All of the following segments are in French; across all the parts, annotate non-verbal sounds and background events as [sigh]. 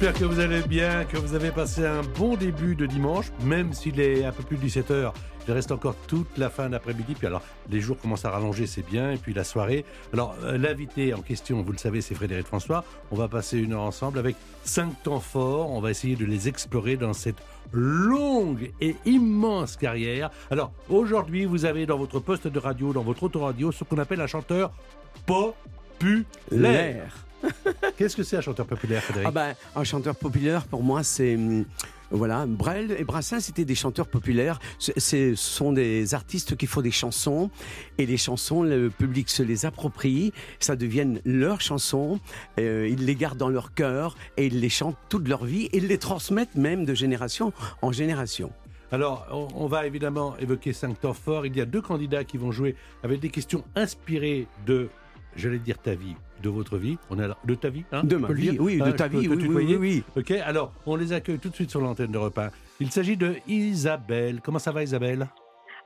J'espère que vous allez bien, que vous avez passé un bon début de dimanche, même s'il est un peu plus de 17h. Il reste encore toute la fin d'après-midi. Puis alors, les jours commencent à rallonger, c'est bien. Et puis la soirée. Alors, euh, l'invité en question, vous le savez, c'est Frédéric François. On va passer une heure ensemble avec cinq temps forts. On va essayer de les explorer dans cette longue et immense carrière. Alors, aujourd'hui, vous avez dans votre poste de radio, dans votre autoradio, ce qu'on appelle un chanteur populaire. [laughs] Qu'est-ce que c'est un chanteur populaire, Frédéric Ah ben, un chanteur populaire, pour moi, c'est... hum, Voilà, Brel et Brassens c'était des chanteurs populaires. Ce sont des artistes qui font des chansons et les chansons, le public se les approprie, ça devienne leurs chansons. euh, ils les gardent dans leur cœur et ils les chantent toute leur vie et ils les transmettent même de génération en génération. Alors, on, on va évidemment évoquer cinq temps forts. Il y a deux candidats qui vont jouer avec des questions inspirées de, j'allais dire ta vie, de votre vie. On a de ta vie, hein De ma vie, oui, de Hein, ta vie, oui, oui, oui, oui. Ok, alors on les accueille tout de suite sur l'antenne de repas. Il s'agit de Isabelle. Comment ça va, Isabelle?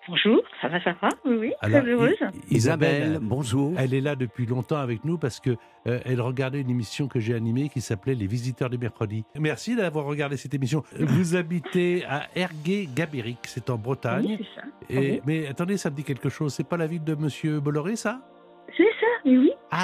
Bonjour, ça va, ça va? Oui, oui, Alors, très heureuse. Isabelle, bonjour. Elle est là depuis longtemps avec nous parce que euh, elle regardait une émission que j'ai animée qui s'appelait Les Visiteurs du mercredi. Merci d'avoir regardé cette émission. Vous habitez à Ergué-Gabéric, c'est en Bretagne. Oui, c'est ça. Et, Oui. Mais attendez, ça me dit quelque chose. C'est pas la ville de Monsieur Bolloré, ça? C'est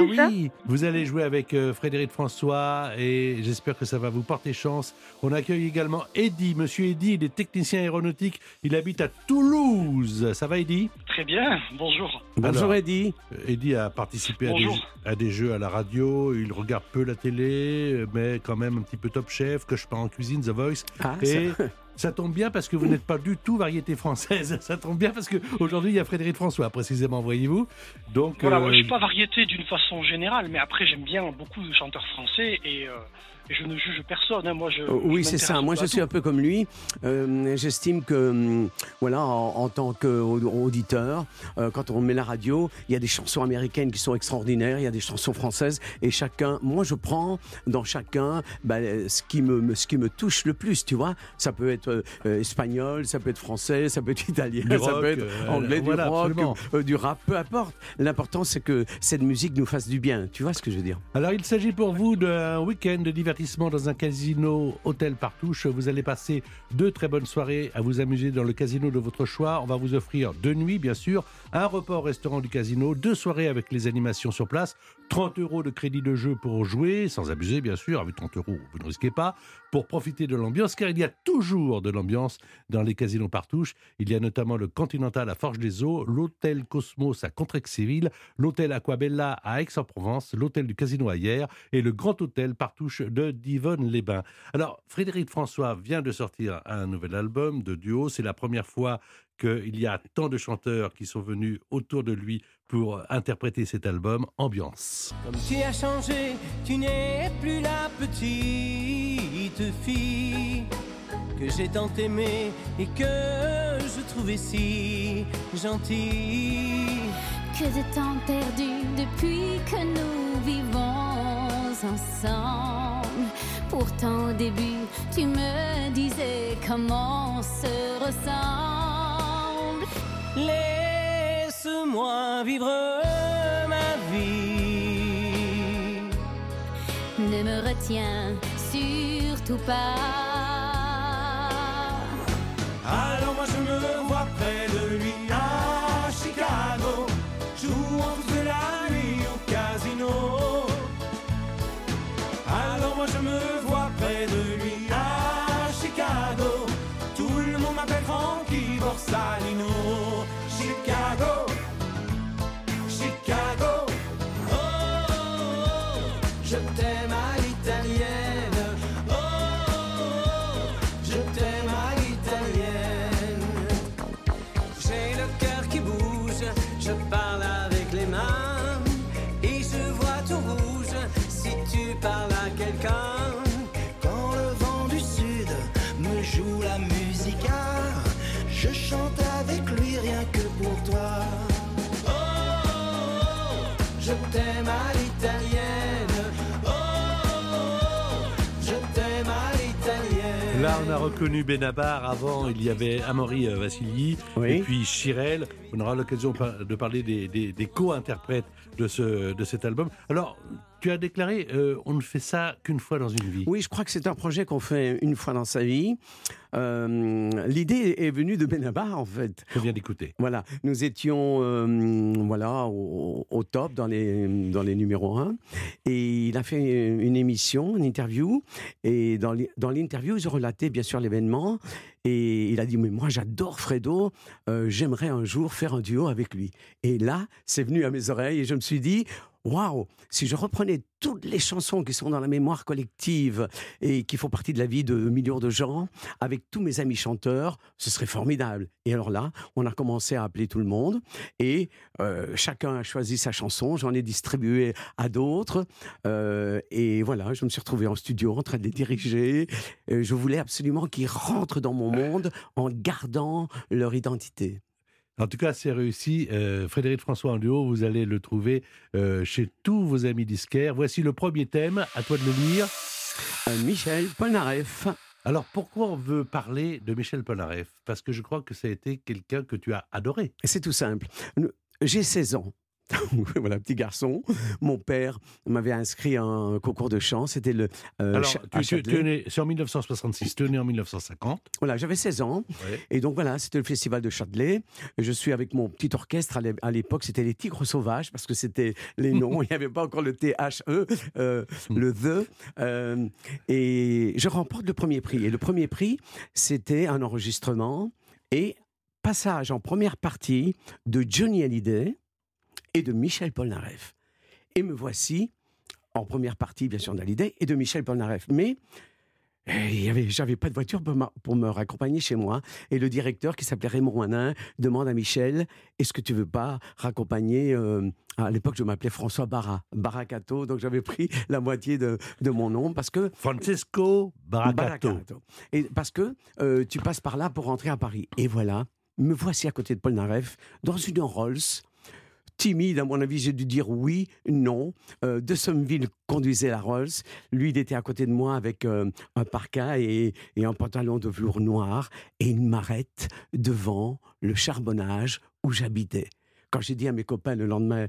oui. Ah ça. oui Vous allez jouer avec euh, Frédéric François et j'espère que ça va vous porter chance. On accueille également Eddy. Monsieur Eddy, il est technicien aéronautique. Il habite à Toulouse. Ça va, Eddy? Très bien, bonjour. Bonjour Alors, Eddy. Eddy a participé à des, Bonjour. à des jeux à la radio. Il regarde peu la télé, mais quand même un petit peu Top Chef, que je parle en cuisine, The Voice. Ah, Et ça- ça tombe bien parce que vous n'êtes pas du tout variété française. [laughs] Ça tombe bien parce qu'aujourd'hui, il y a Frédéric François, précisément, voyez-vous. Donc, Voilà, euh, moi, je suis pas variété d'une façon générale, mais après j'aime bien beaucoup de chanteurs français et, euh, et je ne juge personne. hein. Moi, je, Euh, Oui, je c'est ça. Moi, je suis un peu comme lui. Euh, J'estime que, hum, voilà, en, en tant qu'auditeur, euh, quand on met la radio, il y a des chansons américaines qui sont extraordinaires, il y a des chansons françaises, et chacun, moi, je prends dans chacun bah, ce, qui me, ce qui me touche le plus, tu vois. Ça peut être euh, espagnol, ça peut être français, ça peut être italien, Du ça rock, peut être euh, anglais, voilà, du rock, euh, du rap, peu importe. L'important, c'est que cette musique nous fasse du bien. Tu vois ce que je veux dire Alors, il s'agit pour vous d'un week-end de divertissement dans un casino hôtel Partouche. Vous allez passer deux très bonnes soirées à vous amuser dans le casino de votre choix. On va vous offrir deux nuits, bien sûr, un repas au restaurant du casino, deux soirées avec les animations sur place, 30 euros de crédit de jeu pour jouer, sans abuser, bien sûr. Avec 30 euros, vous ne risquez pas, pour profiter de l'ambiance, car il y a toujours de l'ambiance dans les casinos Partouche. Il y a notamment le Continental à Forges-les-Eaux, l'hôtel Cosmos à Contrexéville, l'hôtel Aquabella à Aix-en-Provence, l'hôtel du Casino à Hyères et le grand hôtel Partouche de Divonne-les-Bains. Alors, Frédéric François vient de sortir un nouvel album de duo. C'est la première fois qu'il y a tant de chanteurs qui sont venus autour de lui pour interpréter cet album Ambiance. Comme tu as changé, tu n'es plus la petite fille que j'ai tant aimée et que je trouvais si gentille. Que de temps perdu depuis que nous vivons ensemble. Pourtant au début, tu me disais comment on se ressemble. Laisse-moi vivre ma vie. Ne me retiens surtout pas. side. Reconnu Benabar. Avant, il y avait Amaury euh, Vassili Oui. et puis Chirel. On aura l'occasion de parler des, des- des co-interprètes de, ce, de cet album. Alors, tu as déclaré, euh, on ne fait ça qu'une fois dans une vie. Oui, je crois que c'est un projet qu'on fait une fois dans sa vie. Euh, L'idée est venue de Benabar, en fait. On vient d'écouter. Voilà, nous étions euh, voilà, au, au top dans les, dans les numéros 1. Et il a fait une émission, une interview. Et dans l'interview, ils ont relaté bien sûr l'événement. Et il a dit, mais moi j'adore Fredo, euh, j'aimerais un jour faire un duo avec lui. Et là, c'est venu à mes oreilles et je me suis dit, waouh, si je reprenais toutes les chansons qui sont dans la mémoire collective et qui font partie de la vie de millions de gens, avec tous mes amis chanteurs, ce serait formidable. Et alors là, on a commencé à appeler tout le monde et euh, chacun a choisi sa chanson, j'en ai distribué à d'autres. euh, et voilà, je me suis retrouvé en studio en train de les diriger. Euh, je voulais absolument qu'ils rentrent dans mon monde en gardant leur identité. En tout cas, c'est réussi. Euh, Frédéric François en duo, vous allez le trouver euh, chez tous vos amis disquaires. Voici le premier thème, à toi de le lire. Euh, Michel Polnareff. Alors, pourquoi on veut parler de Michel Polnareff? Parce que je crois que ça a été quelqu'un que tu as adoré. C'est tout simple. J'ai 16 ans. [laughs] voilà, petit garçon. Mon père m'avait inscrit à un concours de chant. C'était le. euh, Alors, tu, es né- c'est en 1966, tu es né en 1950. Voilà, j'avais 16 ans. Ouais. Et donc voilà, c'était le festival de Châtelet. Et Je suis avec mon petit orchestre. À l'époque, c'était les Tigres Sauvages, parce que c'était les noms. [laughs] Il n'y avait pas encore le THE, euh, le THE. Euh, et je remporte le premier prix. Et le premier prix, c'était un enregistrement et passage en première partie de Johnny Hallyday et de Michel Polnareff. Et me voici en première partie, bien sûr, d'Hallyday et de Michel Polnareff. Mais eh, j'avais pas de voiture pour, ma- pour me raccompagner chez moi. Et le directeur, qui s'appelait Raymond Wanin, demande à Michel Est-ce que tu veux pas raccompagner euh, À l'époque, je m'appelais François Barra, Barracato. Donc j'avais pris la moitié de, de mon nom parce que. Francesco. Barracato. Et parce que euh, tu passes par là pour rentrer à Paris. Et voilà, me voici à côté de Paul Naref, dans une Rolls. Timide, à mon avis, j'ai dû dire oui, non. Euh, de Sommeville conduisait la Rolls. Lui, il était à côté de moi avec euh, un parka et, et un pantalon de velours noir. Et il m'arrête devant le charbonnage où j'habitais. Quand j'ai dit à mes copains le lendemain,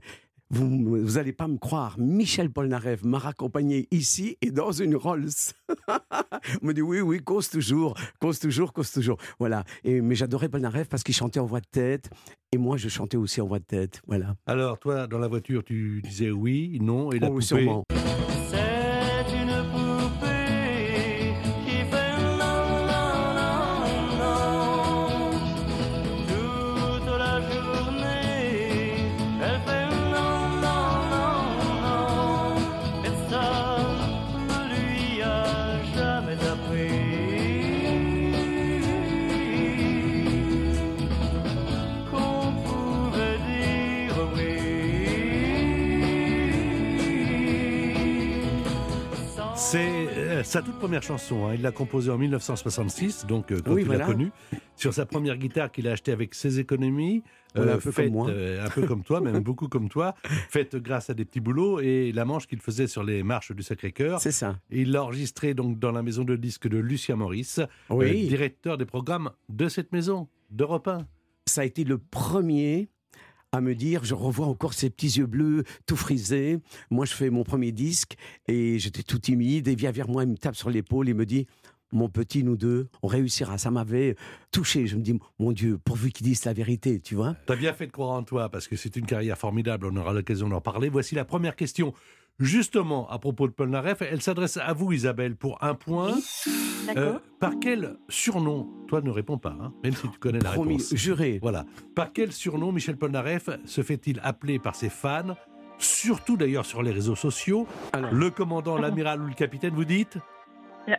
vous vous allez pas me croire, Michel Polnareff m'a raccompagné ici et dans une Rolls. [laughs] On me dit oui, oui, cause toujours, cause toujours, cause toujours. Voilà. Et, mais j'adorais Polnareff parce qu'il chantait en voix de tête et moi je chantais aussi en voix de tête. Voilà. Alors, toi, dans la voiture, tu disais oui, non, et la Oh, poupée. sûrement. Sa toute première chanson. hein. Il l'a composée en 1966, donc euh, quand Oui, tu voilà. l'as connue, sur sa première guitare qu'il a achetée avec ses économies. Voilà, un peu comme faite, moi. euh, un peu comme toi, même [laughs] beaucoup comme toi, faite grâce à des petits boulots et la manche qu'il faisait sur les marches du Sacré-Cœur. C'est ça. Et Il l'a enregistré donc dans la maison de disques de Lucien Maurice, Oui. euh, directeur des programmes de cette maison, d'Europe 1. ça a été le premier à me dire, je revois encore ces petits yeux bleus tout frisés. Moi, je fais mon premier disque et j'étais tout timide. Et vient vers moi, il me tape sur l'épaule et me dit, mon petit, nous deux, on réussira. Ça m'avait touché. Je me dis, mon Dieu, pourvu qu'ils disent la vérité, tu vois. T'as bien fait de croire en toi parce que c'est une carrière formidable. On aura l'occasion d'en parler. Voici la première question. Justement, à propos de Paul Naref, elle s'adresse à vous, Isabelle, pour un point. D'accord. Euh, par quel surnom Toi, ne réponds pas, hein, même si tu connais la Promis, réponse. juré. Voilà. Par quel surnom Michel Polnareff se fait-il appeler par ses fans Surtout d'ailleurs sur les réseaux sociaux? Alors, Le commandant, l'amiral ou le capitaine, vous dites?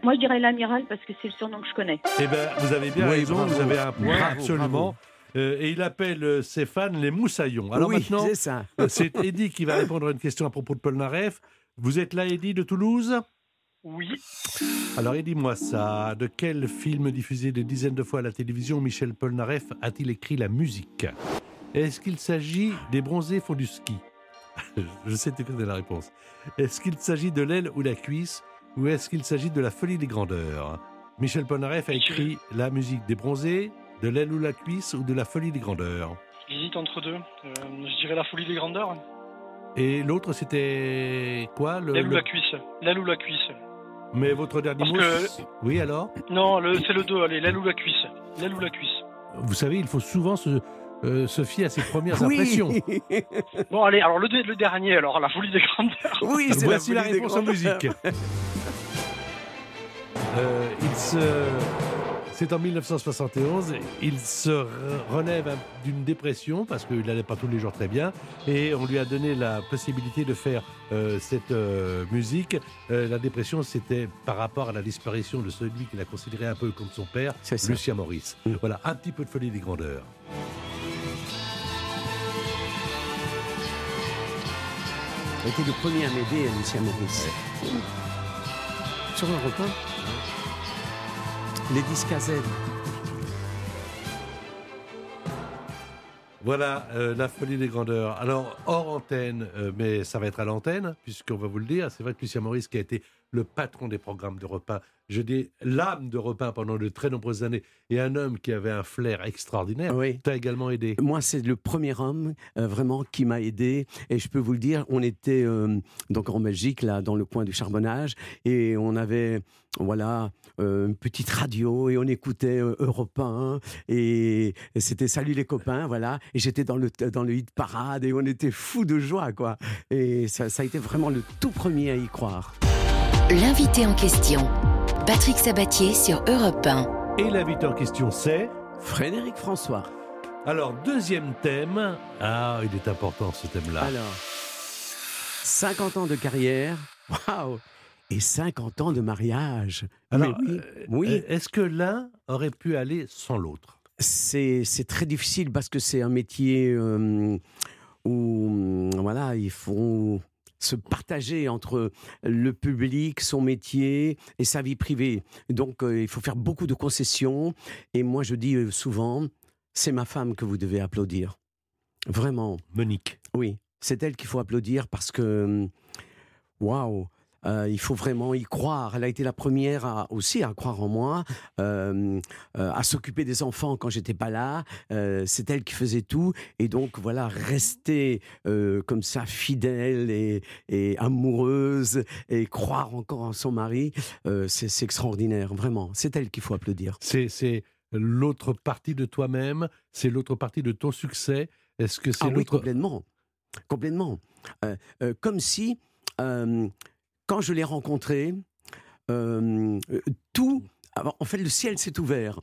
Moi, je dirais l'amiral parce que c'est le surnom que je connais. Eh bien, vous avez bien Oui, raison, bravo. vous avez un point, Bravo, absolument. bravo. Euh, et il appelle euh, ses fans les moussaillons. Alors oui, maintenant, c'est ça. Euh, C'est Eddy qui va répondre à une question à propos de Paul Naref. Vous êtes là, Eddy, de Toulouse? Oui, Alors, aidez-moi ça. De quel film diffusé des dizaines de fois à la télévision Michel Polnareff a-t-il écrit la musique? Est-ce qu'il s'agit des bronzés font du ski? [laughs] Je sais que tu connais la réponse. Est-ce qu'il s'agit de l'aile ou la cuisse? Ou est-ce qu'il s'agit de la folie des grandeurs? Michel Polnareff a écrit la musique des bronzés, de l'aile ou la cuisse ou de la folie des grandeurs. J'hésite entre deux. Euh, je dirais la folie des grandeurs. Et l'autre, c'était quoi le, L'aile ou la cuisse. L'aile ou la cuisse. Mais votre dernier Parce mot que- c'est- Oui, alors Non, le- c'est le 2, allez, l'aile ou la cuisse. L'aile ou la cuisse. Vous savez, il faut souvent se, euh, se fier à ses premières Oui. impressions. Bon, allez, alors le, le dernier, alors, la folie des grandeurs. oui, c'est Voici la, folie des réponse en grandeurs. musique. [laughs] Euh, il se... C'est en 1971. Il se re- relève un- d'une dépression parce qu'il n'allait pas tous les jours très bien. Et on lui a donné la possibilité de faire euh, cette euh, musique. Euh, la dépression, c'était par rapport à la disparition de celui qu'il a considéré un peu comme son père. Lucien Maurice. Mm. Voilà, un petit peu de folie des grandeurs. Était le premier à m'aider, Lucien Maurice. Sur un repas? Les disques à Z. Voilà, euh, la folie des grandeurs. Alors, hors antenne, euh, mais ça va être à l'antenne, puisqu'on va vous le dire, c'est vrai que Lucien Maurice, qui a été le patron des programmes de repas, je dis l'âme de repas pendant de très nombreuses années, et un homme qui avait un flair extraordinaire, Oui. t'a également aidé. Moi, c'est le premier homme euh, vraiment qui m'a aidé. Et je peux vous le dire, on était euh, donc en Belgique, là, dans le coin du charbonnage, et on avait voilà une petite radio et on écoutait euh, Europe 1 et, et c'était Salut les copains, voilà. Et j'étais dans le dans le hit parade et on était fous de joie, quoi. Et ça, ça a été vraiment le tout premier à y croire. L'invité en question, Patrick Sabatier sur Europe 1. Et l'invité en question, c'est... Frédéric François. Alors, deuxième thème. Ah, il est important ce thème-là. Alors, 50 ans de carrière, waouh, et 50 ans de mariage. Alors, oui, euh, oui. Est-ce que l'un aurait pu aller sans l'autre? C'est c'est très difficile parce que c'est un métier euh, où euh, voilà il faut se partager entre le public, son métier et sa vie privée. Donc euh, il faut faire beaucoup de concessions. Et moi je dis euh, souvent, c'est ma femme que vous devez applaudir. Vraiment. Monique. Oui, c'est elle qu'il faut applaudir parce que, euh, waouh, euh, il faut vraiment y croire. Elle a été la première à, aussi à croire en moi, euh, euh, à s'occuper des enfants quand j'étais pas là. C'est elle qui faisait tout. Et donc, voilà, rester comme ça, fidèle et, et amoureuse et croire encore en son mari, c'est extraordinaire, vraiment. C'est elle qu'il faut applaudir. C'est, l'autre partie de toi-même, c'est l'autre partie de ton succès. Est-ce que c'est Ah oui, complètement. Complètement. Euh, euh, comme si, euh, quand je l'ai rencontré, euh, euh, tout. en fait, le ciel s'est ouvert.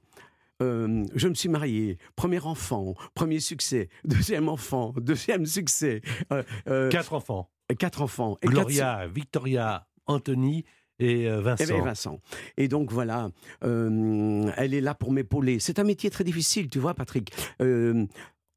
Euh, je me suis marié, premier enfant, premier succès, [laughs] deuxième enfant, deuxième succès, euh, Quatre enfants. quatre enfants. Et quatre Gloria, Victoria, Anthony et Vincent. Vincent. Et donc voilà, euh, elle est là pour m'épauler. C'est un métier très difficile, tu vois, Patrick. Euh,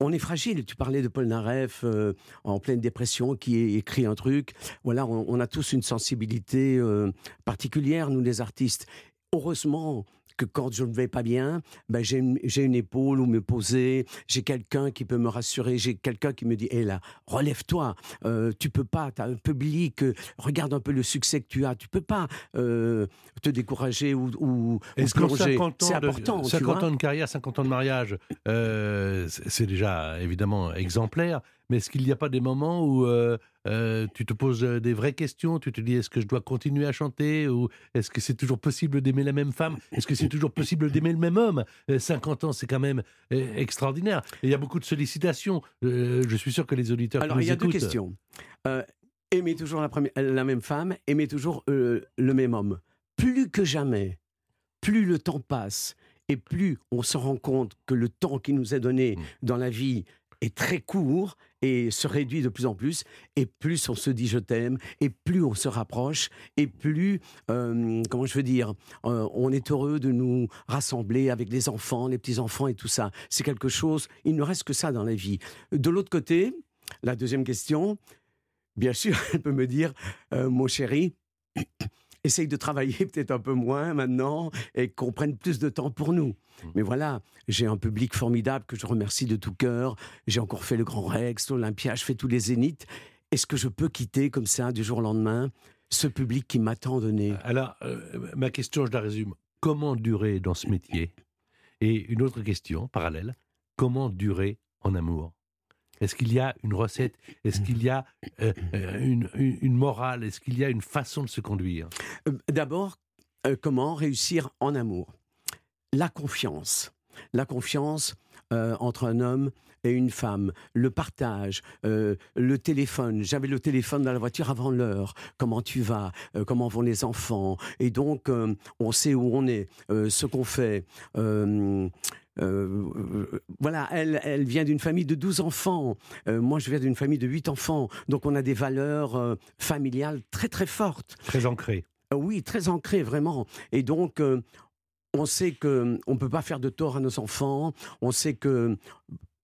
on est fragile. Tu parlais de Paul Naref euh, en pleine dépression qui écrit un truc. Voilà, on, on a tous une sensibilité euh, particulière, nous les artistes. Heureusement que quand je ne vais pas bien, ben j'ai une, épaule où me poser, j'ai quelqu'un qui peut me rassurer, j'ai quelqu'un qui me dit hé là, relève-toi, euh, tu peux pas, tu as un public, euh, regarde un peu le succès que tu as, tu peux pas euh, te décourager ou, ou, ou Est-ce qu'en plonger. 50 ans, C'est important, tu 50 vois. ans de carrière, 50 ans de mariage, c'est déjà évidemment exemplaire, mais est-ce qu'il n'y a pas des moments où euh, euh, tu te poses euh, des vraies questions Tu te dis est-ce que je dois continuer à chanter Ou est-ce que c'est toujours possible d'aimer la même femme? Est-ce que c'est toujours possible d'aimer le même homme? Euh, 50 ans, c'est quand même euh, extraordinaire. Et il y a beaucoup de sollicitations. Euh, je suis sûr que les auditeurs. Alors, il y a deux questions. Euh, aimer toujours la, première- la même femme, aimer toujours euh, le même homme. Plus que jamais, plus le temps passe et plus on se rend compte que le temps qui nous est donné Mm. dans la vie est très court et se réduit de plus en plus, et plus on se dit je t'aime, et plus on se rapproche, et plus, euh, comment je veux dire, euh, on est heureux de nous rassembler avec les enfants, les petits-enfants et tout ça. C'est quelque chose, il ne reste que ça dans la vie. De l'autre côté, la deuxième question, bien sûr, [laughs] elle peut me dire, euh, mon chéri, essaye de travailler [laughs] peut-être un peu moins maintenant et qu'on prenne plus de temps pour nous. Mais voilà, j'ai un public formidable que je remercie de tout cœur. J'ai encore fait le Grand Rex, l'Olympia, je fais tous les zéniths. est-ce que je peux quitter comme ça du jour au lendemain ce public qui m'a tant donné? Alors, euh, ma question, je la résume. Comment durer dans ce métier? Et une autre question parallèle. Comment durer en amour? Est-ce qu'il y a une recette? Est-ce qu'il y a euh, euh, une, morale? Est-ce qu'il y a une façon de se conduire? Euh, D'abord, comment réussir en amour? La confiance. La confiance euh, entre un homme et une femme, le partage, euh, le téléphone. J'avais le téléphone dans la voiture avant l'heure. Comment tu vas? Euh, Comment vont les enfants? Et donc, on sait où on est, ce qu'on fait. Euh, euh, euh, voilà, elle, elle vient d'une famille de 12 enfants. Euh, moi, je viens d'une famille de 8 enfants. Donc, on a des valeurs familiales très, très fortes. Très ancré. Euh, Oui, très ancré, vraiment. Et donc, on sait que on peut pas faire de tort à nos enfants. On sait que,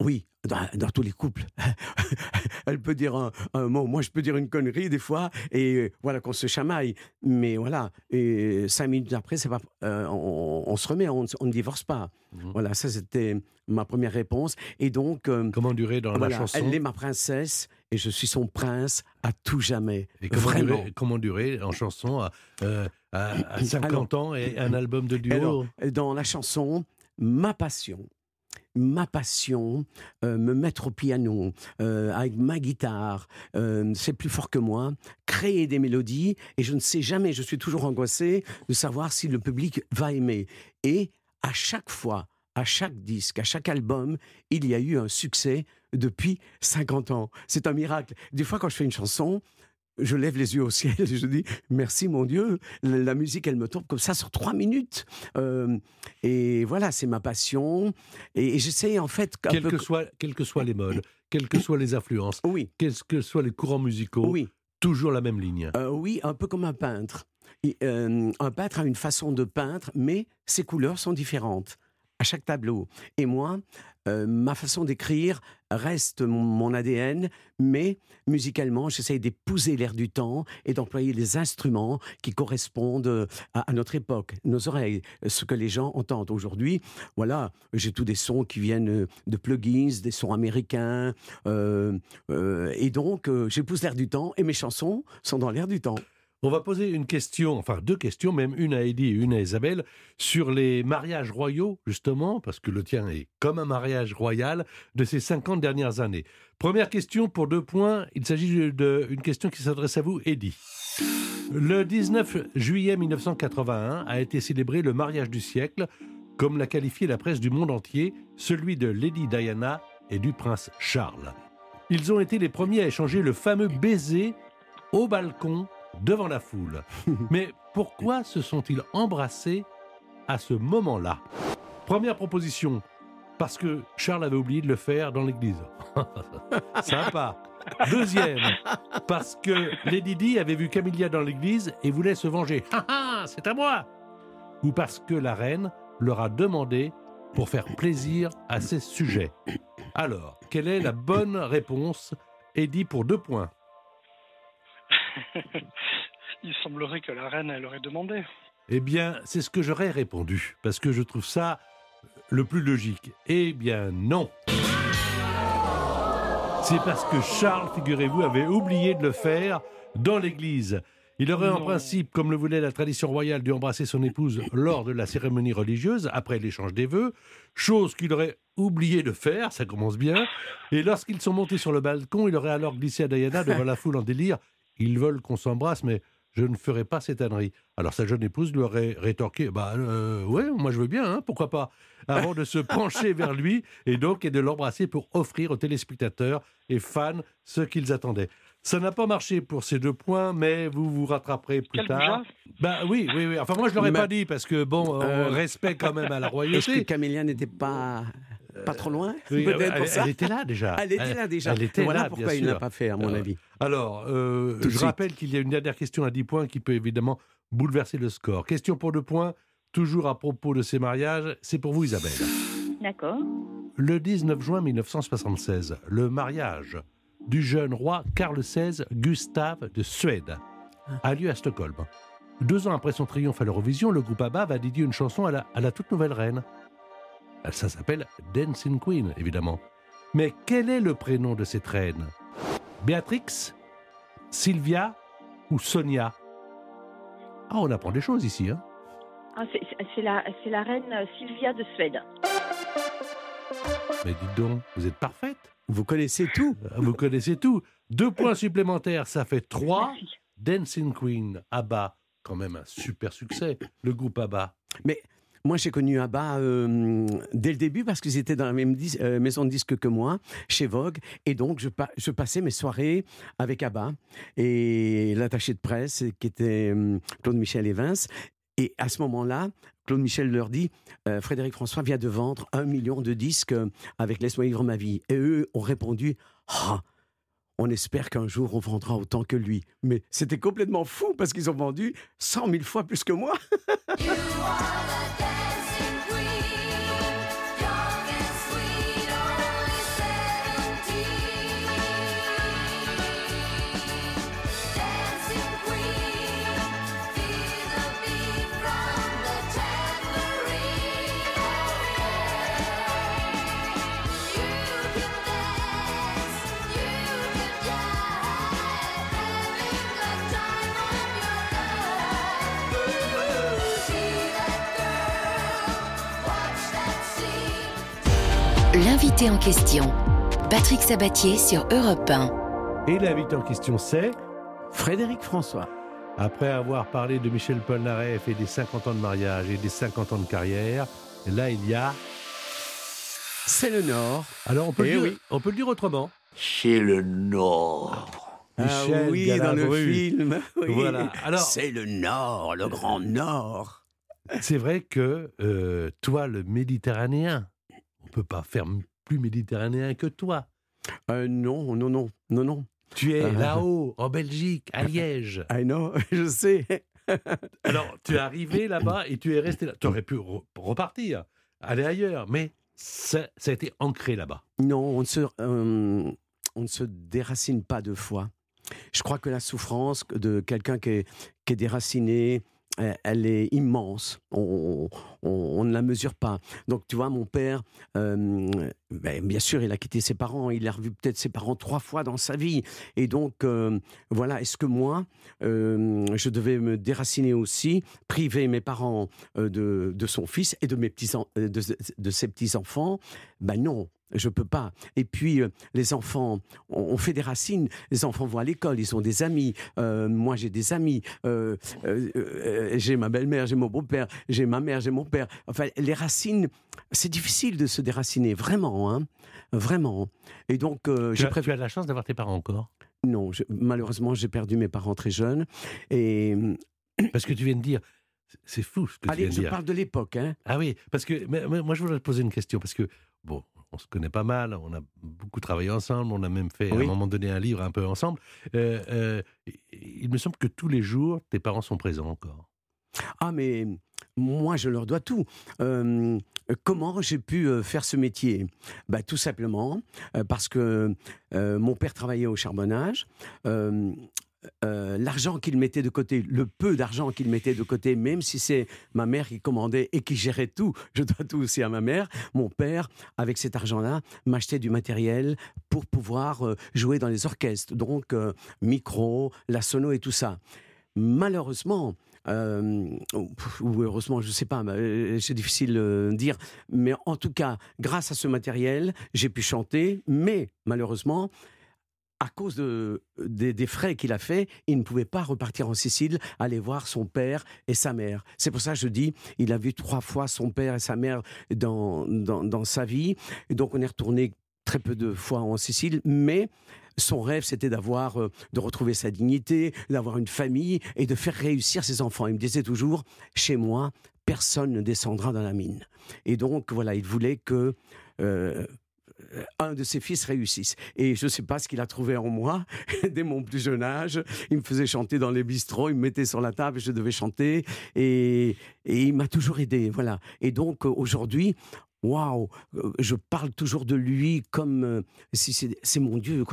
oui, dans, dans tous les couples, [laughs] elle peut dire un, un mot. Moi, je peux dire une connerie des fois, et euh, voilà qu'on se chamaille. Mais voilà, et cinq minutes après, c'est pas, euh, on, on se remet, on, on ne divorce pas. Mhm. Voilà, ça c'était ma première réponse. Et donc, euh, Comment durer dans la chanson elle est ma princesse et je suis son prince à tout jamais. Et comment Vraiment. durer, comment durer en chanson à, euh, à- à [clears throat] 50 ans et un album de duo Alors, dans la chanson, ma passion, ma passion, euh, me mettre au piano euh, avec ma guitare, euh, c'est plus fort que moi, créer des mélodies, et je ne sais jamais, je suis toujours angoissé de savoir si le public va aimer. Et à chaque fois, à chaque disque, à chaque album, il y a eu un succès depuis 50 ans. C'est un miracle. Des fois, quand je fais une chanson, je lève les yeux au ciel et [laughs] je dis merci mon Dieu, la musique elle me tombe comme ça sur trois minutes. Euh, et voilà, c'est ma passion. Et, et j'essaie en fait. peu- que, soient, quelles que soient les modes, quelles que soient les influences, Oui, quels que soient les courants musicaux, oui, toujours la même ligne. euh, oui, un peu comme un peintre. Et, euh, un peintre a une façon de peindre, mais ses couleurs sont différentes à chaque tableau. Et moi, euh, ma façon d'écrire reste mon, ADN, mais musicalement, j'essaye d'épouser l'air du temps et d'employer les instruments qui correspondent euh, à, notre époque, nos oreilles, ce que les gens entendent aujourd'hui. Voilà, j'ai tous des sons qui viennent euh, de plugins, des sons américains, et donc j'épouse l'air du temps et mes chansons sont dans l'air du temps. On va poser une question, enfin deux questions, même une à Eddie et une à Isabelle, sur les mariages royaux, justement, parce que le tien est comme un mariage royal de ces 50 dernières années. Première question pour deux points. Il s'agit d'une question qui s'adresse à vous, Eddie. Le 19 juillet 1981 a été célébré le mariage du siècle, comme l'a qualifié la presse du monde entier, celui de Lady Diana et du prince Charles. Ils ont été les premiers à échanger le fameux baiser au balcon devant la foule. [laughs] Mais pourquoi se sont-ils embrassés à ce moment-là? Première proposition, parce que Charles avait oublié de le faire dans l'église. [laughs] Sympa. Deuxième, parce que Lady Di avait vu Camilla dans l'église et voulait se venger. Ah ah, c'est à moi Ou parce que la reine leur a demandé pour faire plaisir à ses sujets. Alors, quelle est la bonne réponse? Eddie pour deux points. [laughs] Il semblerait que la reine, elle aurait demandé. Eh bien, c'est ce que j'aurais répondu, parce que je trouve ça le plus logique. Eh bien, non. C'est parce que Charles, figurez-vous, avait oublié de le faire dans l'église. Il aurait en principe, comme le voulait la tradition royale, dû embrasser son épouse lors de la cérémonie religieuse, après l'échange des vœux, chose qu'il aurait oublié de faire, ça commence bien. Et lorsqu'ils sont montés sur le balcon, il aurait alors glissé à Diana devant la foule en délire. Ils veulent qu'on s'embrasse, mais je ne ferai pas cette ânerie. Alors sa jeune épouse lui aurait rétorqué Bah euh, ouais, moi je veux bien, hein, pourquoi pas? Avant de se [laughs] pencher vers lui et donc et de l'embrasser pour offrir aux téléspectateurs et fans ce qu'ils attendaient. Ça n'a pas marché pour ces deux points, mais vous vous rattraperez plus Quel tard. Bah oui, oui, oui. Enfin moi je l'aurais Mais- pas dit parce que bon, Euh, on respect quand même à la [laughs] Est-ce que royauté. Camélia n'était pas, pas trop loin Oui, Peut-être elle, pour ça elle était là déjà. Elle était là déjà. Elle était voilà là, pourquoi il n'a sûr. pas fait, à mon Euh, avis? Alors, euh, je suite. rappelle qu'il y a une dernière question à 10 points qui peut évidemment bouleverser le score. Question pour deux points, toujours à propos de ces mariages. C'est pour vous, Isabelle. D'accord. Le 19 juin 1976, le mariage du jeune roi Karl XVI Gustave de Suède a lieu à Stockholm. Deux ans après son triomphe à l'Eurovision, le groupe ABBA va dédier une chanson à la, à la toute nouvelle reine. Ça s'appelle Dancing Queen, évidemment. Mais quel est le prénom de cette reine? Béatrix, Sylvia ou Sonia? Ah, on apprend des choses ici. Hein Ah, c'est- la, reine Sylvia de Suède. Mais dites donc, vous êtes parfaite. Vous connaissez tout. Vous connaissez tout. Deux points [laughs] supplémentaires, ça fait trois. Merci. Dancing Queen, ABBA, quand même un super succès, le groupe ABBA. Moi, j'ai connu Abba euh, dès le début parce qu'ils étaient dans la même euh, maison de disques que moi, chez Vogue. Et donc, je, pa- je passais mes soirées avec Abba et l'attaché de presse qui était euh, Claude Michel Evans. Et à ce moment-là, Claude Michel leur dit Frédéric François vient de vendre un million de disques avec Laisse-moi vivre ma vie. Et eux ont répondu Ah, on espère qu'un jour on vendra autant que lui. Mais c'était complètement fou parce qu'ils ont vendu 100 000 fois plus que moi. L'invité en question, Patrick Sabatier sur Europe 1. Et l'invité en question, c'est Frédéric François. Après avoir parlé de Michel Polnareff et des 50 ans de mariage et des 50 ans de carrière, là il y a. C'est le Nord. Alors on peut, Eh le, dire, oui. on peut le dire autrement. C'est le Nord. Michel ah oui, dans le film. [laughs] oui. Voilà. Alors- c'est le Nord, le Grand Nord. C'est vrai que euh, toi, le méditerranéen, on peut pas faire plus méditerranéen que toi. Euh, non, non, non, non, non. Tu es Ah. là-haut, en Belgique, à Liège. [laughs] I know, [laughs] je sais. [laughs] Alors, tu es arrivé là-bas et tu es resté là. Tu aurais pu re- repartir, aller ailleurs, mais ça, ça a été ancré là-bas. Non, on ne, se, euh, on ne se déracine pas deux fois. Je crois que la souffrance de quelqu'un qui est, qui est déraciné, euh, elle est immense. On, ne la mesure pas. Donc, tu vois, mon père, euh, ben, bien sûr, il a quitté ses parents. Il a revu peut-être ses parents trois fois dans sa vie. Et donc, euh, voilà, est-ce que moi, euh, je devais me déraciner aussi, priver mes parents de, son fils et de, mes petits de ses petits-enfants? Ben non. Je peux pas. Et puis, euh, les enfants, on, on fait des racines. Les enfants vont à l'école, ils ont des amis. Euh, moi, j'ai des amis. Euh, j'ai ma belle-mère, j'ai mon beau-père, j'ai ma mère, j'ai mon père. Enfin, les racines, c'est difficile de se déraciner, vraiment, hein, vraiment. Et donc, Tu je as, préfère. tu as la chance d'avoir tes parents encore? Non, je- malheureusement, j'ai perdu mes parents très jeunes. Et [clears throat] Parce que tu viens de dire. C'est fou ce que tu allez, viens de je dire. parle de l'époque, hein. Ah oui, parce que mais- mais moi je voudrais te poser une question parce que bon, on se connaît pas mal, on a beaucoup travaillé ensemble, on a même fait à un moment donné un livre un peu ensemble. Euh, euh, il me semble que tous les jours tes parents sont présents encore. Ah, mais moi, je leur dois tout. Euh, comment j'ai pu euh, faire ce métier? Bah, Tout simplement parce que mon père travaillait au charbonnage. Euh, l'argent qu'il mettait de côté, le peu d'argent qu'il mettait de côté, même si c'est ma mère qui commandait et qui gérait tout, [laughs] je dois tout aussi à ma mère, mon père, avec cet argent-là, m'achetait du matériel pour pouvoir euh, jouer dans les orchestres, donc euh, micro, la sono et tout ça. Malheureusement, ou heureusement, je ne sais pas, euh, c'est difficile de dire, mais en tout cas, grâce à ce matériel, j'ai pu chanter, mais malheureusement, à cause de, des, frais qu'il a fait, il ne pouvait pas repartir en Sicile, aller voir son père et sa mère. C'est pour ça que je dis, il a vu trois fois son père et sa mère dans, dans, dans sa vie. Et donc on est retourné très peu de fois en Sicile, mais son rêve, c'était d'avoir, euh, de retrouver sa dignité, d'avoir une famille et de faire réussir ses enfants. Il me disait toujours, chez moi, personne ne descendra dans la mine. Et donc, voilà, il voulait que euh, un de ses fils réussisse. Et je ne sais pas ce qu'il a trouvé en moi [laughs] dès mon plus jeune âge. Il me faisait chanter dans les bistrots, il me mettait sur la table, je devais chanter. Et, et il m'a toujours aidé. Voilà. Et donc, euh, aujourd'hui, Waouh, euh, je parle toujours de lui comme euh, si c'est mon Dieu.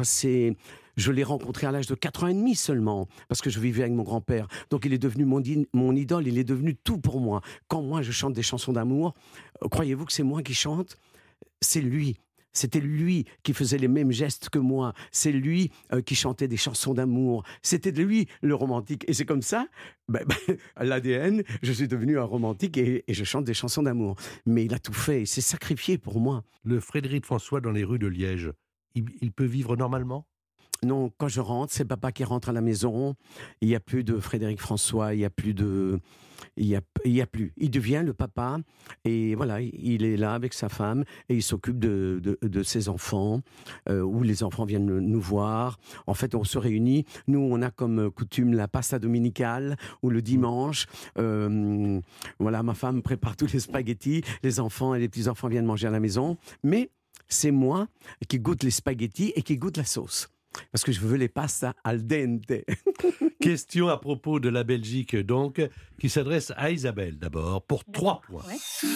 Je l'ai rencontré à l'âge de 4 ans et demi seulement, parce que je vivais avec mon grand-père. Donc il est devenu mon, idole, il est devenu tout pour moi. Quand moi je chante des chansons d'amour, euh, croyez-vous que c'est moi qui chante? C'est lui. C'était lui qui faisait les mêmes gestes que moi. C'est lui euh, qui chantait des chansons d'amour. C'était lui le romantique. Et c'est comme ça, ben, ben, [laughs] à l'ADN, je suis devenu un romantique et, et je chante des chansons d'amour. Mais il a tout fait. Il s'est sacrifié pour moi. Le Frédéric François dans les rues de Liège, il, il peut vivre normalement? Non, quand je rentre, c'est papa qui rentre à la maison. Il n'y a plus de Frédéric François, il n'y a plus de. Il n'y a, plus. Il devient le papa et voilà, il est là avec sa femme et il s'occupe de, ses enfants, euh, où les enfants viennent nous voir. En fait, on se réunit. Nous, on a comme coutume la pasta dominicale ou le dimanche. euh, voilà, ma femme prépare tous les spaghettis. Les enfants et les petits-enfants viennent manger à la maison. Mais c'est moi qui goûte les spaghettis et qui goûte la sauce. Parce que je veux les pastas al dente. [laughs] Question à propos de la Belgique, donc, qui s'adresse à Isabelle d'abord, pour trois points. Ouais.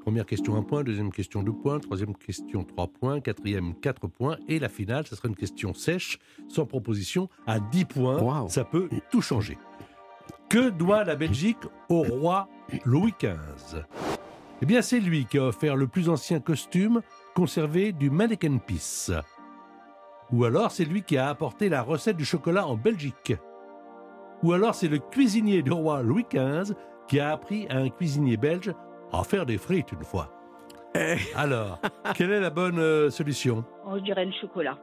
Première question, un point. Deuxième question, deux points. Troisième question, trois points. Quatrième, quatre points. Et la finale, ce sera une question sèche, sans proposition, à dix points. Wow. Ça peut tout changer. Que doit la Belgique au roi Louis XV Eh bien, c'est lui qui a offert le plus ancien costume conservé du Mannequin Peace. Ou alors, c'est lui qui a apporté la recette du chocolat en Belgique. Ou alors, c'est le cuisinier du roi Louis XV qui a appris à un cuisinier belge à faire des frites une fois. Eh. Alors, [laughs] quelle est la bonne euh, solution? Oh, je dirais le chocolat.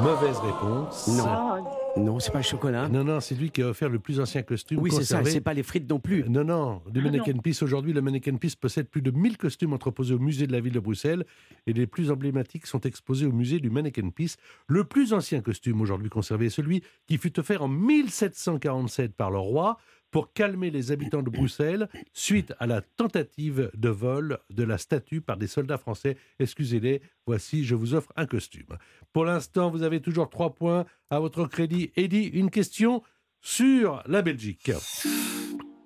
Mauvaise réponse. Non. Ah, Non, c'est pas le chocolat. Non, non, c'est lui qui a offert le plus ancien costume Oui, c'est ça. C'est pas les frites non plus. Non, non, du Ah, Mannequin Peace. Aujourd'hui, le Mannequin Peace possède plus de 1000 costumes entreposés au musée de la ville de Bruxelles et les plus emblématiques sont exposés au musée du Mannequin Peace. Le plus ancien costume aujourd'hui conservé est celui qui fut offert en 1747 par le roi pour calmer les habitants de Bruxelles suite à la tentative de vol de la statue par des soldats français. Excusez-les, voici, je vous offre un costume. Pour l'instant, vous avez toujours trois points à votre crédit. Eddie, une question sur la Belgique.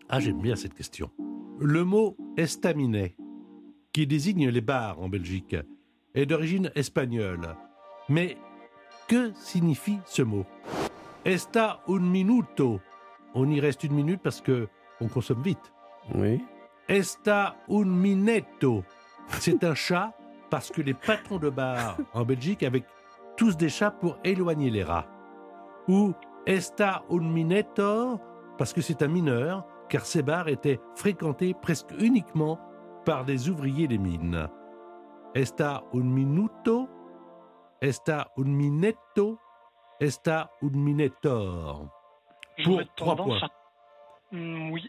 Ah, j'aime bien cette question. Le mot estaminet, qui désigne les bars en Belgique, est d'origine espagnole. Mais que signifie ce mot? Esta un minuto. On y reste une minute parce que on consomme vite. Oui. Esta un minetto. C'est un chat parce que les patrons de bar en Belgique avaient tous des chats pour éloigner les rats. Ou Esta un minetto parce que c'est un mineur car ces bars étaient fréquentés presque uniquement par des ouvriers des mines. Esta un minuto Esta un minetto Esta un minetor Pour trois points. à- Hmm, oui.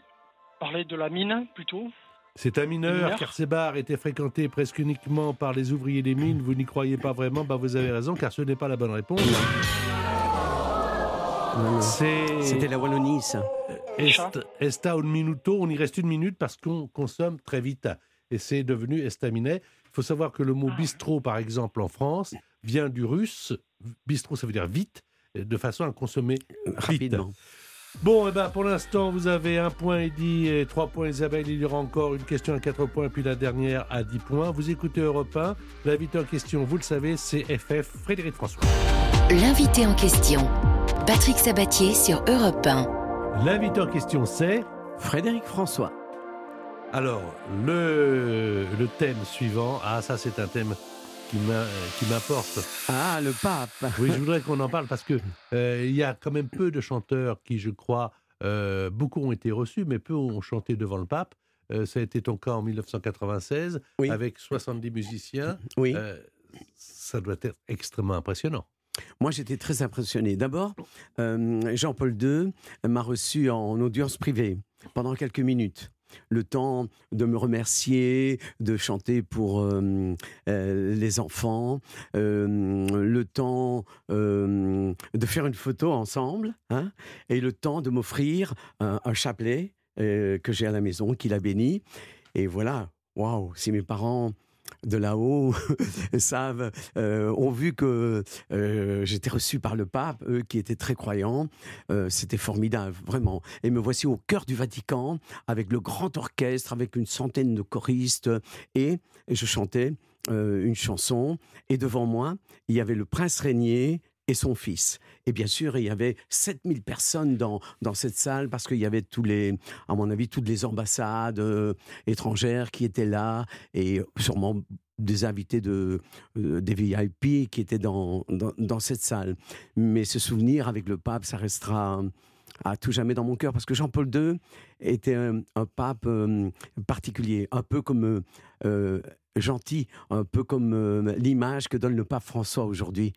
Parler de la mine, plutôt. C'est un mineur, Mineur. car ces bars étaient fréquentés presque uniquement par les ouvriers des mines. Vous n'y croyez pas vraiment Bah, vous avez raison, car ce n'est pas la bonne réponse. C'était la Wallonie, ça. est, Esta un minuto? On y reste une minute parce qu'on consomme très vite. Et c'est devenu estaminet. Il faut savoir que le mot bistrot, par exemple, en France, vient du russe. Bistrot, ça veut dire vite, de façon à consommer vite. Rapidement. Bon, eh ben, pour l'instant, vous avez un point Eddy et trois points Isabelle. Il y aura encore une question à quatre points, puis la dernière à 10 points. Vous écoutez Europe 1. L'invité en question, vous le savez, c'est FF Frédéric François. L'invité en question. Patrick Sabatier sur Europe 1. L'invité en question, c'est... Frédéric François. Alors, le, le thème suivant, ah ça c'est un thème qui m'a- qui m'importe. Ah, le pape. [laughs] Oui, je voudrais qu'on en parle parce que euh, y a quand même peu de chanteurs qui, je crois, euh, beaucoup ont été reçus, mais peu ont chanté devant le pape. Euh, ça a été ton cas en 1996 Oui. avec 70 musiciens. Oui. Euh, ça doit être extrêmement impressionnant. Moi, j'étais très impressionné. D'abord, euh, Jean-Paul II m'a reçu en audience privée pendant quelques minutes. Le temps de me remercier, de chanter pour euh, euh, les enfants, euh, le temps de faire une photo ensemble, hein, et le temps de m'offrir un, chapelet que j'ai à la maison, qu'il a béni. Et voilà, waouh, si mes parents de là-haut [laughs] savent, euh, ont vu que euh, j'étais reçu par le pape, eux qui étaient très croyants. Euh, C'était formidable, vraiment. Et me voici au cœur du Vatican, avec le grand orchestre, avec une centaine de choristes, et je chantais une chanson. Et devant moi, il y avait le prince régnier et son fils. Et bien sûr, il y avait 7000 personnes dans, dans cette salle parce qu'il y avait tous les, à mon avis, toutes les ambassades euh, étrangères qui étaient là et sûrement des invités de, euh, des VIP qui étaient dans, dans, dans cette salle. Mais ce souvenir avec le pape, ça restera à tout jamais dans mon cœur parce que Jean-Paul II était un, pape euh, particulier, un peu comme gentil, un peu comme l'image que donne le pape François aujourd'hui.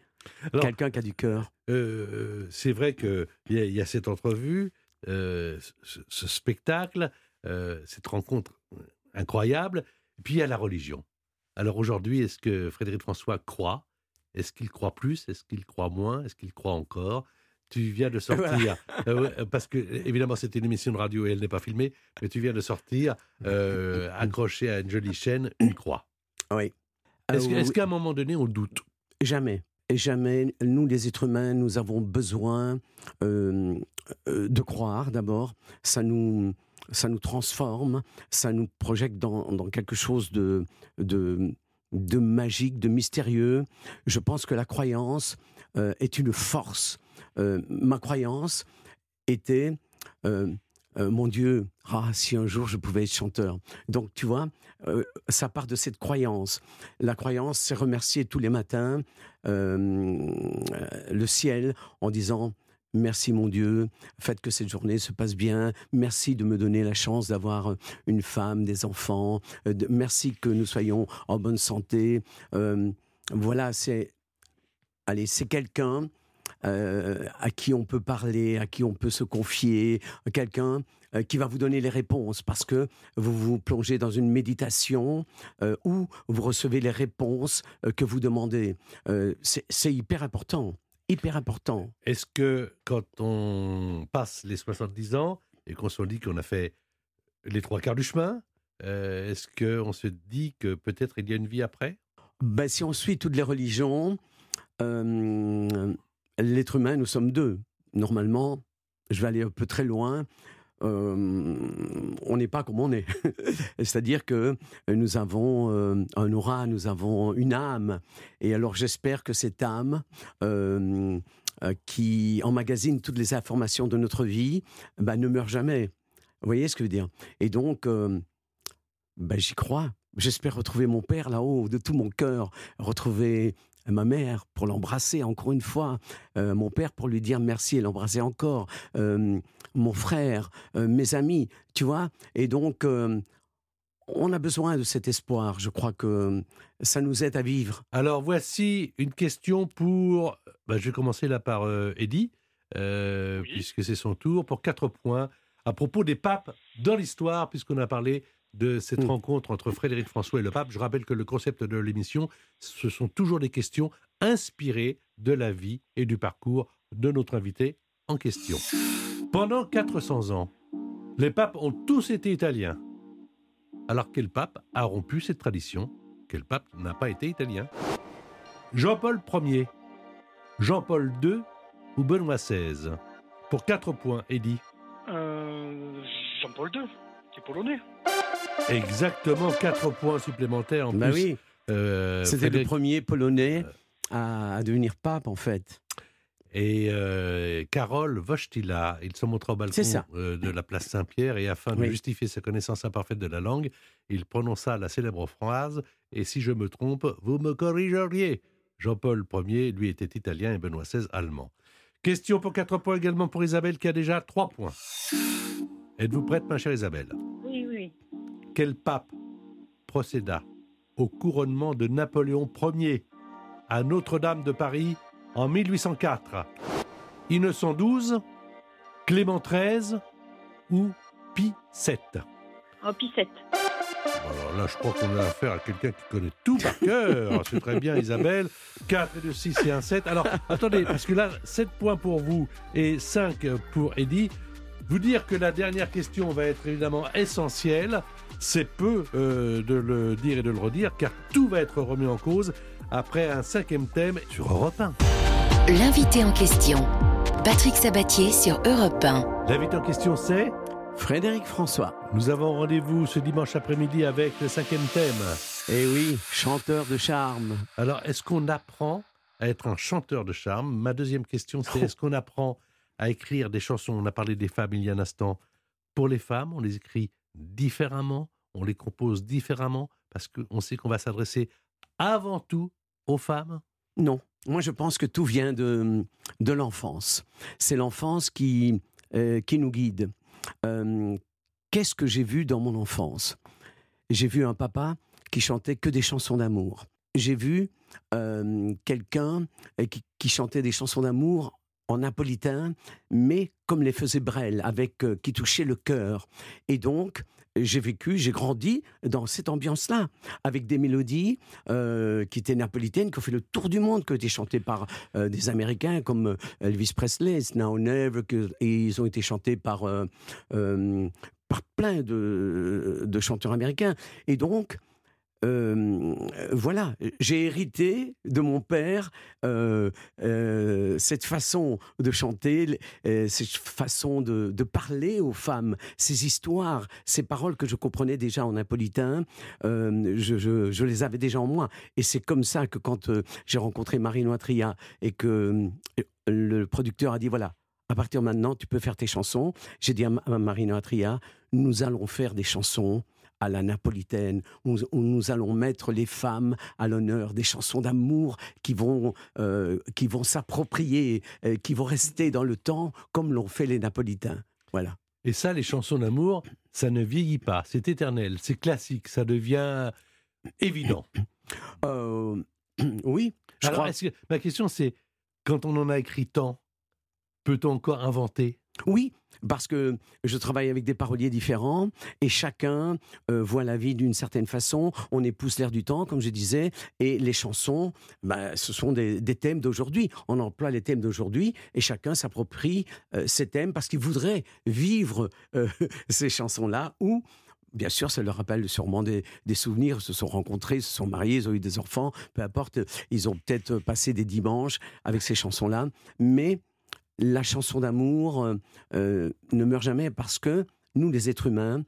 Quelqu'un qui a du cœur. Euh, c'est vrai qu'il y, y a cette entrevue, euh, ce, ce spectacle, euh, cette rencontre incroyable, et puis il y a la religion. Alors aujourd'hui, est-ce que Frédéric François croit? Est-ce qu'il croit plus? Est-ce qu'il croit moins? Est-ce qu'il croit encore? Tu viens de [laughs] sortir, euh, parce que évidemment c'était une émission de radio et elle n'est pas filmée, mais tu viens de sortir, euh, [laughs] accroché à une jolie chaîne, une croix. Oui. Est-ce Euh, oui. qu'à un moment donné on doute? Jamais. Et jamais, nous les êtres humains, nous avons besoin euh, euh, de croire d'abord. Ça nous, ça nous transforme, ça nous projette dans, dans quelque chose de, de, de magique, de mystérieux. Je pense que la croyance euh, est une force. Ma croyance était, euh, mon Dieu, ah, si un jour je pouvais être chanteur. Donc tu vois, euh, ça part de cette croyance. La croyance, c'est remercier tous les matins euh, le ciel en disant Merci mon Dieu, faites que cette journée se passe bien. Merci de me donner la chance d'avoir une femme, des enfants. Merci que nous soyons en bonne santé. Voilà, c'est allez, c'est quelqu'un euh, à qui on peut parler, à qui on peut se confier, quelqu'un euh, qui va vous donner les réponses parce que vous vous plongez dans une méditation euh, où vous recevez les réponses que vous demandez. C'est hyper important, hyper important. Est-ce que quand on passe les 70 ans et qu'on se dit qu'on a fait les trois quarts du chemin, est-ce qu'on se dit que peut-être il y a une vie après? Ben, si on suit toutes les religions, l'être humain, nous sommes deux. Normalement, je vais aller un peu très loin. euh, on n'est pas comme on est. [laughs] C'est-à-dire que nous avons euh, un aura, nous avons une âme. Et alors j'espère que cette âme euh, euh, qui emmagasine toutes les informations de notre vie ben, ne meurt jamais. Vous voyez ce que je veux dire? Et donc, euh, ben, j'y crois. J'espère retrouver mon père là-haut de tout mon cœur, retrouver ma mère pour l'embrasser encore une fois, euh, mon père pour lui dire merci et l'embrasser encore, euh, mon frère, euh, mes amis, tu vois. Et donc, euh, on a besoin de cet espoir. Je crois que ça nous aide à vivre. Alors voici une question pour... bah, je vais commencer là par euh, Eddy, euh, Oui. puisque c'est son tour, pour quatre points, à propos des papes dans l'histoire, puisqu'on a parlé de cette Mm. rencontre entre Frédéric François et le pape. Je rappelle que le concept de l'émission, ce sont toujours des questions inspirées de la vie et du parcours de notre invité en question. Pendant 400 ans, les papes ont tous été italiens. Alors quel pape a rompu cette tradition? Quel pape n'a pas été italien? Jean-Paul Ier, Jean-Paul II ou Benoît XVI Pour 4 points, Eddy. Euh, Jean-Paul II, qui est polonais. Exactement 4 points supplémentaires en Bah plus. oui, Euh, c'était le premier polonais à, à devenir pape en fait. Et euh, Karol Wojtyla, il se montra au balcon euh, de la place Saint-Pierre et afin de justifier sa connaissance imparfaite de la langue, il prononça la célèbre phrase « Et si je me trompe, vous me corrigeriez ». Jean-Paul Ier, lui, était italien et Benoît XVI, allemand. Question pour 4 points également pour Isabelle qui a déjà 3 points. Êtes-vous prête, ma chère Isabelle? Quel pape procéda au couronnement de Napoléon Ier à Notre-Dame de Paris en 1804 Innocent XII, Clément XIII ou Pie VII En Pissette. Alors là, je crois qu'on a affaire à quelqu'un qui connaît tout par cœur. [laughs] C'est très bien, Isabelle. 4 et 2, 6 et 1, 7. Alors, attendez, parce que là, 7 points pour vous et 5 pour Eddy. Vous dire que la dernière question va être évidemment essentielle. C'est peu euh, de le dire et de le redire, car tout va être remis en cause après un cinquième thème sur Europe 1. L'invité en question. Patrick Sabatier sur Europe 1. L'invité en question, c'est Frédéric François. Nous avons rendez-vous ce dimanche après-midi avec le cinquième thème. Eh oui, chanteur de charme. Alors, est-ce qu'on apprend à être un chanteur de charme? Ma deuxième question, c'est Oh. [laughs] est-ce qu'on apprend à écrire des chansons? On a parlé des femmes il y a un instant. Pour les femmes, on les écrit différemment, on les compose différemment, parce qu'on sait qu'on va s'adresser avant tout aux femmes? Non. Moi, je pense que tout vient de, de l'enfance. C'est l'enfance qui, euh, qui nous guide. Euh, Qu'est-ce que j'ai vu dans mon enfance? J'ai vu un papa qui chantait que des chansons d'amour. J'ai vu euh, quelqu'un qui, qui chantait des chansons d'amour en napolitain, mais comme les faisait Brel, avec euh, qui touchait le cœur. Et donc, j'ai vécu, j'ai grandi dans cette ambiance-là, avec des mélodies euh, qui étaient napolitaines, qui ont fait le tour du monde, qui ont été chantées par euh, des Américains comme Elvis Presley, It's Now or Never, que- et ils ont été chantés par, par plein de, de chanteurs américains. Et donc, voilà, j'ai hérité de mon père cette façon de chanter, cette façon de, parler aux femmes, ces histoires, ces paroles que je comprenais déjà en napolitain, je, les avais déjà en moi. Et c'est comme ça que quand j'ai rencontré Marino Atria et que le producteur a dit voilà, à partir de maintenant, tu peux faire tes chansons, j'ai dit à, Ma- à Marino Atria, nous allons faire des chansons à la napolitaine, où, où nous allons mettre les femmes à l'honneur, des chansons d'amour qui vont, euh, qui vont s'approprier, euh, qui vont rester dans le temps, comme l'ont fait les Napolitains. Voilà. Et ça, les chansons d'amour, ça ne vieillit pas, c'est éternel, c'est classique, ça devient évident. [coughs] Euh, [clears throat] oui, je Alors, crois. que- ma question c'est, quand on en a écrit tant, peut-on encore inventer? Oui, parce que je travaille avec des paroliers différents et chacun euh, voit la vie d'une certaine façon. On épouse l'air du temps, comme je disais, et les chansons, bah, ce sont des, thèmes d'aujourd'hui. On emploie les thèmes d'aujourd'hui et chacun s'approprie euh, ces thèmes parce qu'il voudrait vivre euh, [laughs] ces chansons-là ou Bien sûr, ça leur rappelle sûrement des, des souvenirs. Se sont rencontrés, se sont mariés, ils ont eu des enfants, peu importe. Ils ont peut-être passé des dimanches avec ces chansons-là. Mais la chanson d'amour euh, euh, ne meurt jamais parce que nous, les êtres humains,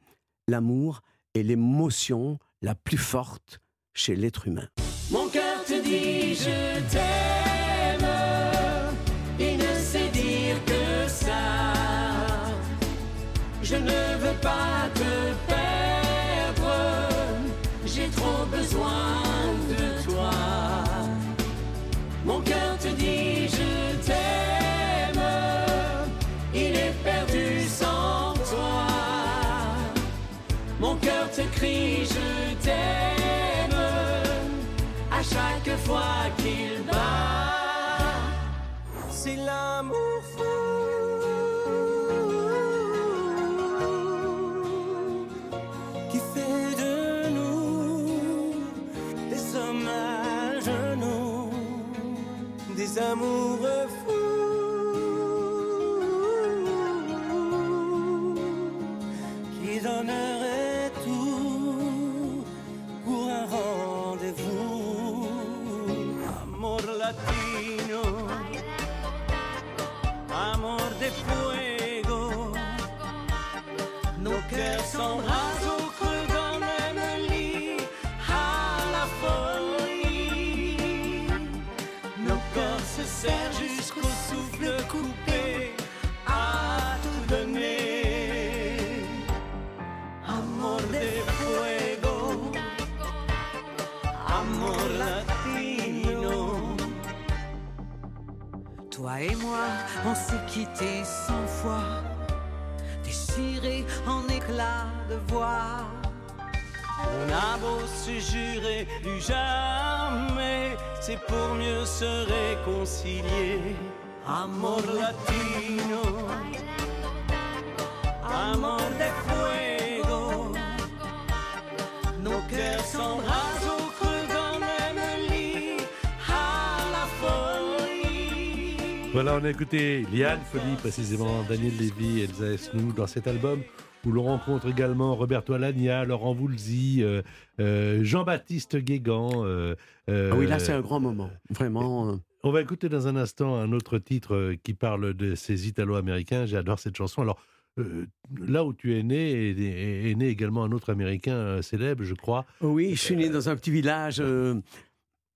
l'amour est l'émotion la plus forte chez l'être humain. Mon cœur te dit je t'aime, il ne sait dire que ça. Je ne veux pas te perdre, j'ai trop besoin te crie je t'aime à chaque fois qu'il bat. C'est l'amour fou jurer du jamais, c'est pour mieux se réconcilier. Amor latino, amor de fuego. Nos cœurs s'embrassent au creux d'un même lit, à la folie. Voilà, on a écouté Liane Folie, précisément Daniel Lévy, Elsa Esnou, dans cet album où l'on rencontre également Roberto Alagna, Laurent Voulzy, euh, euh, Jean-Baptiste Guégan. euh, Ah oui, là, c'est un grand moment. Vraiment. euh, On va écouter dans un instant un autre titre qui parle de ces Italo-Américains. J'adore cette chanson. Alors, euh, là où tu es né, est, est- est né également un autre Américain euh, célèbre, je crois. Oui, je suis né dans un petit village euh,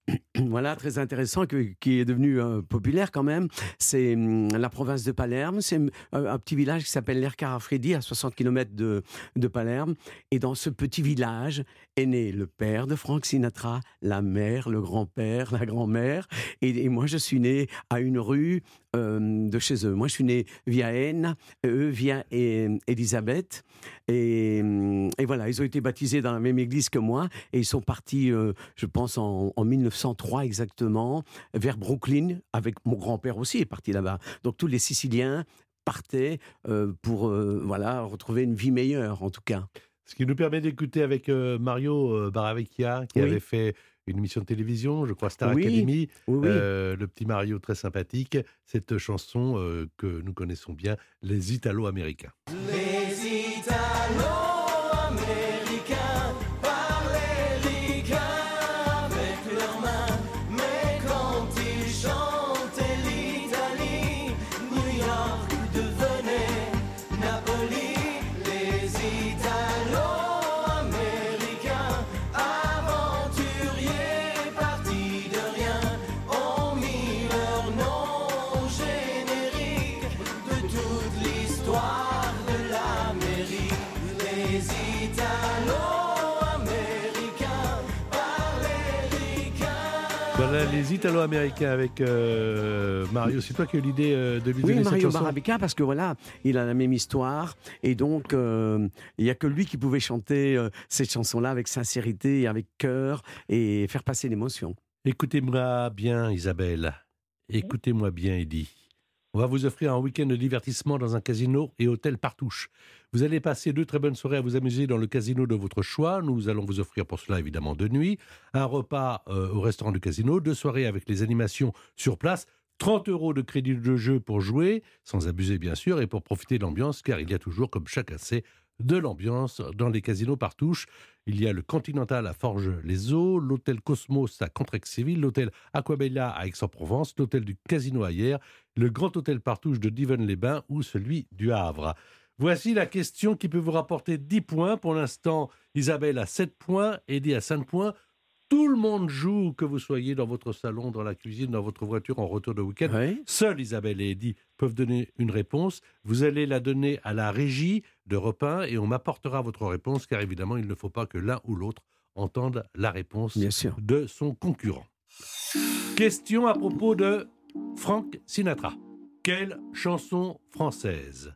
[clears throat] voilà, très intéressant, qui est devenu euh, populaire quand même. C'est hum, la province de Palerme. C'est hum, un, un petit village qui s'appelle l'Ercarafredi, à 60 km de, de Palerme. Et dans ce petit village est né le père de Frank Sinatra, la mère, le grand-père, la grand-mère. Et, et moi, je suis né à une rue euh, de chez eux. Moi, je suis né via N, eux via Elisabeth. Et, hum, et voilà, ils ont été baptisés dans la même église que moi. Et ils sont partis, euh, je pense, en, en 1903 exactement, vers Brooklyn, avec mon grand-père aussi est parti là-bas. Donc tous les Siciliens partaient euh, pour euh, voilà retrouver une vie meilleure, en tout cas. Ce qui nous permet d'écouter avec euh, Mario euh, Baravecchia, qui Oui. avait fait une émission de télévision, je crois Star Oui, Academy. Oui, oui. Euh, le petit Mario très sympathique. Cette chanson euh, que nous connaissons bien, les Italo-Américains. Les Italo-Américains Voilà les Italo-Américains avec euh, Mario. C'est toi qui as eu l'idée euh, de lui Oui, donner cette Mario chanson Barabica, parce que voilà, il a la même histoire. Et donc, euh, il n'y a que lui qui pouvait chanter euh, cette chanson-là avec sincérité, et avec cœur et faire passer l'émotion. Écoutez-moi bien, Isabelle. Écoutez-moi bien, Eddie. On va vous offrir un week-end de divertissement dans un casino et hôtel Partouche. Vous allez passer deux très bonnes soirées à vous amuser dans le casino de votre choix. Nous allons vous offrir pour cela évidemment deux nuits, un repas euh, au restaurant du casino, deux soirées avec les animations sur place, 30 euros de crédit de jeu pour jouer, sans abuser bien sûr, et pour profiter de l'ambiance, car il y a toujours, comme chacun sait, de l'ambiance dans les casinos Partouche. Il y a le Continental à Forges-les-Eaux, l'hôtel Cosmos à Contrexéville, l'hôtel Aquabella à Aix-en-Provence, l'hôtel du Casino à Hyères, le grand hôtel Partouche de Divonne-les-Bains ou celui du Havre. Voici la question qui peut vous rapporter 10 points. Pour l'instant, Isabelle a 7 points, Eddie a 5 points. Tout le monde joue, que vous soyez dans votre salon, dans la cuisine, dans votre voiture en retour de week-end. Ouais. Seuls Isabelle et Eddie peuvent donner une réponse. Vous allez la donner à la régie d'Europe 1 et on m'apportera votre réponse car évidemment, il ne faut pas que l'un ou l'autre entende la réponse Bien sûr. de son concurrent. Question à propos de Frank Sinatra. Quelle chanson française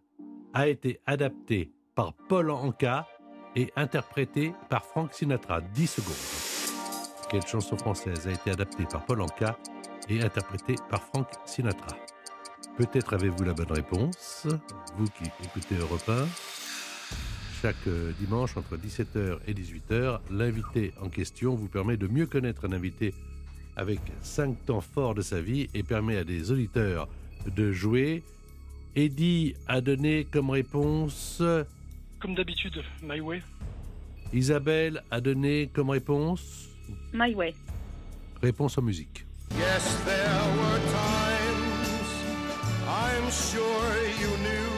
a été adaptée par Paul Anka et interprétée par Frank Sinatra? 10 secondes. Quelle chanson française a été adaptée par Paul Anka et interprétée par Frank Sinatra? Peut-être avez-vous la bonne réponse, vous qui écoutez Europe 1. Chaque euh, dimanche entre 17h et 18h, l'invité en question vous permet de mieux connaître un invité avec cinq temps forts de sa vie et permet à des auditeurs de jouer. Eddie a donné comme réponse, Comme d'habitude, My Way. Isabelle a donné comme réponse, My Way. réponse en musique. Yes, there were times I'm sure you knew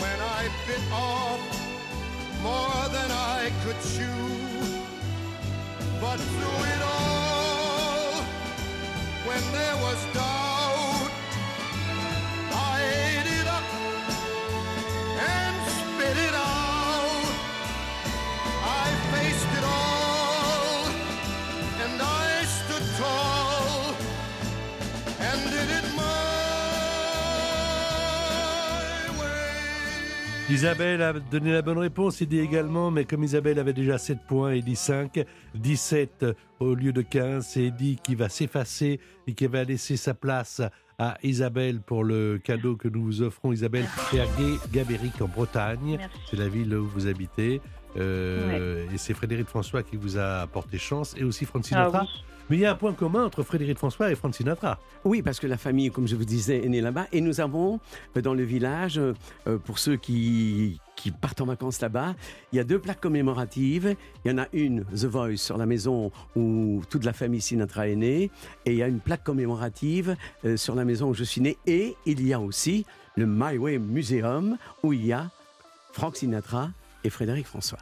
when I bit off more than I could chew. But through it all, when there was doubt, Isabelle a donné la bonne réponse, Eddie également, mais comme Isabelle avait déjà 7 points, Eddie 5, 17 au lieu de 15, c'est Eddie qui va s'effacer et qui va laisser sa place à Isabelle pour le cadeau que nous vous offrons. Isabelle, c'est à Gabéric en Bretagne, c'est la ville où vous habitez. Euh, Et c'est Frédéric François qui vous a apporté chance et aussi Franck Sinatra. Ah oui. Mais il y a un point commun entre Frédéric François et Franck Sinatra. Oui, parce que la famille, comme je vous disais, est née là-bas. Et nous avons, euh, dans le village, euh, pour ceux qui, qui partent en vacances là-bas, il y a deux plaques commémoratives. Il y en a une, The Voice, sur la maison où toute la famille Sinatra est née. Et il y a une plaque commémorative sur la maison où je suis né. Et il y a aussi le My Way Museum, où il y a Frank Sinatra et Frédéric François.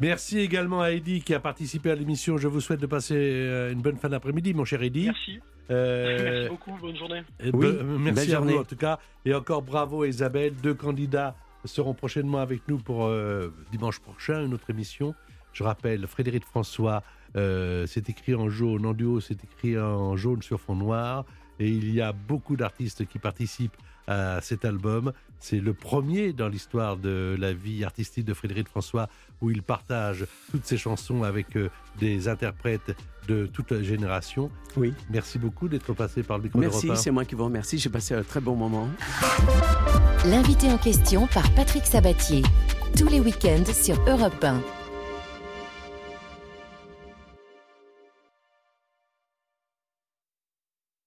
Merci également à Eddy qui a participé à l'émission. Je vous souhaite de passer euh, une bonne fin d'après-midi, mon cher Eddy. Merci. Euh, Merci beaucoup, bonne journée. et Oui, be- merci belle à vous en tout cas. Et encore bravo Isabelle. Deux candidats seront prochainement avec nous pour euh, dimanche prochain, une autre émission. Je rappelle, Frédéric François, euh, c'est écrit en jaune, en duo, c'est écrit en jaune sur fond noir. Et il y a beaucoup d'artistes qui participent à cet album. C'est le premier dans l'histoire de la vie artistique de Frédéric François où il partage toutes ses chansons avec euh, des interprètes de toute la génération. Oui. Merci beaucoup d'être passé par le micro Merci, c'est moi qui vous remercie. J'ai passé un très bon moment. L'invité en question par Patrick Sabatier. Tous les week-ends sur Europe 1.